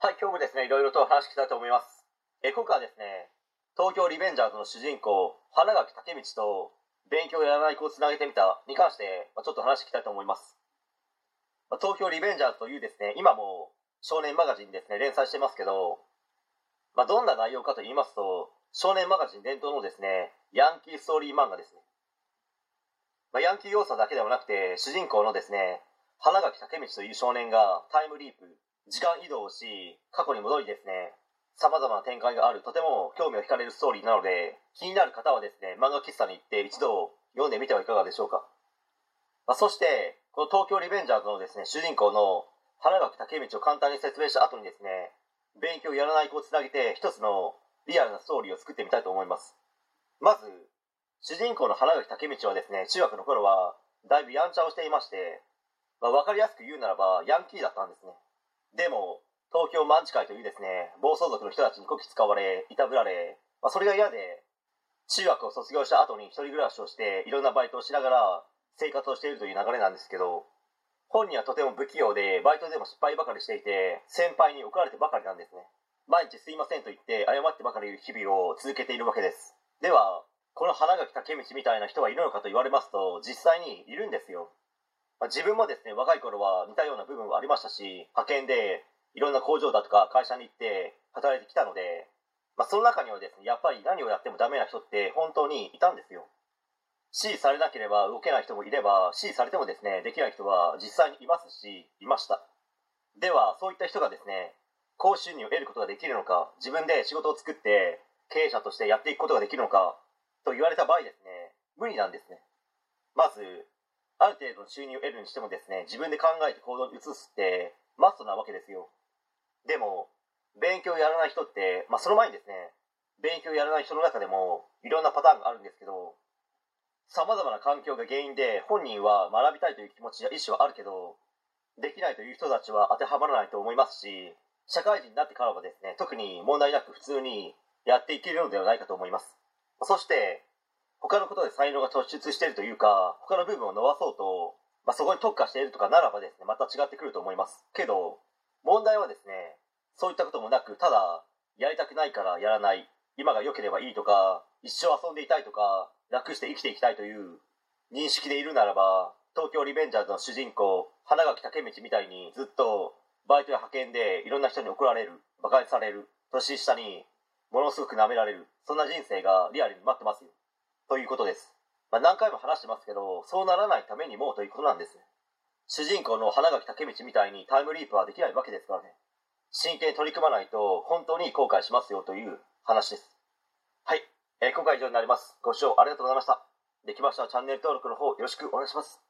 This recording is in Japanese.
はい、今日もですね、いろいろと話していきたいと思います。え今回はですね、東京リベンジャーズの主人公、花垣武道と勉強やらない子をつなげてみたに関して、まあ、ちょっと話していきたいと思います。まあ、東京リベンジャーズというですね、今も少年マガジンですね、連載してますけど、まあ、どんな内容かと言いますと、少年マガジン伝統のですね、ヤンキーストーリー漫画ですね。まあ、ヤンキー要素だけではなくて、主人公のですね、花垣武道という少年がタイムリープ、時間移動し過去に戻りですねさまざまな展開があるとても興味を惹かれるストーリーなので気になる方はですね漫画喫茶に行って一度読んでみてはいかがでしょうか、まあ、そしてこの東京リベンジャーズのですね主人公の花垣武道を簡単に説明した後にですね勉強やらない子をつなげて一つのリアルなストーリーを作ってみたいと思います。まず主人公の花垣武道はですね中学の頃はだいぶやんちゃをしていまして、まあ、分かりやすく言うならばヤンキーだったんですね。でも東京卍会というですね暴走族の人たちにこき使われいたぶられ、まあ、それが嫌で中学を卒業した後に一人暮らしをしていろんなバイトをしながら生活をしているという流れなんですけど本人はとても不器用でバイトでも失敗ばかりしていて先輩に怒られてばかりなんですね。毎日すいませんと言って謝ってばかりいる日々を続けているわけです。ではこの花垣武道みたいな人はいるのかと言われますと実際にいるんですよ。まあ、自分もですね若い頃は似たような部分はありましたし派遣でいろんな工場だとか会社に行って働いてきたので、まあ、その中にはですねやっぱり何をやってもダメな人って本当にいたんですよ。指示されなければ動けない人もいれば指示されてもですねできない人は実際にいますしいました。ではそういった人がですね高収入を得ることができるのか自分で仕事を作って経営者としてやっていくことができるのかと言われた場合ですね無理なんですね。まずある程度の収入を得るにしてもですね自分で考えて行動に移すってマストなわけですよ。でも勉強やらない人って、まあ、その前にですね勉強やらない人の中でもいろんなパターンがあるんですけどさまざまな環境が原因で本人は学びたいという気持ちや意思はあるけどできないという人たちは当てはまらないと思いますし社会人になってからはですね特に問題なく普通にやっていけるのではないかと思います。そして他のことで才能が突出しているというか他の部分を伸ばそうと、まあ、そこに特化しているとかならばですねまた違ってくると思います。けど問題はですねそういったこともなくただやりたくないからやらない。今が良ければいいとか一生遊んでいたいとか楽して生きていきたいという認識でいるならば東京リベンジャーズの主人公花垣武道みたいにずっとバイトや派遣でいろんな人に怒られる馬鹿にされる年下にものすごく舐められるそんな人生がリアルに待ってますよ。ということです。まあ、何回も話してますけど、そうならないためにもということなんです。主人公の花垣武道みたいにタイムリープはできないわけですからね。真剣に取り組まないと本当に後悔しますよという話です。はい。えー今回以上になります。ご視聴ありがとうございました。できましたらチャンネル登録の方よろしくお願いします。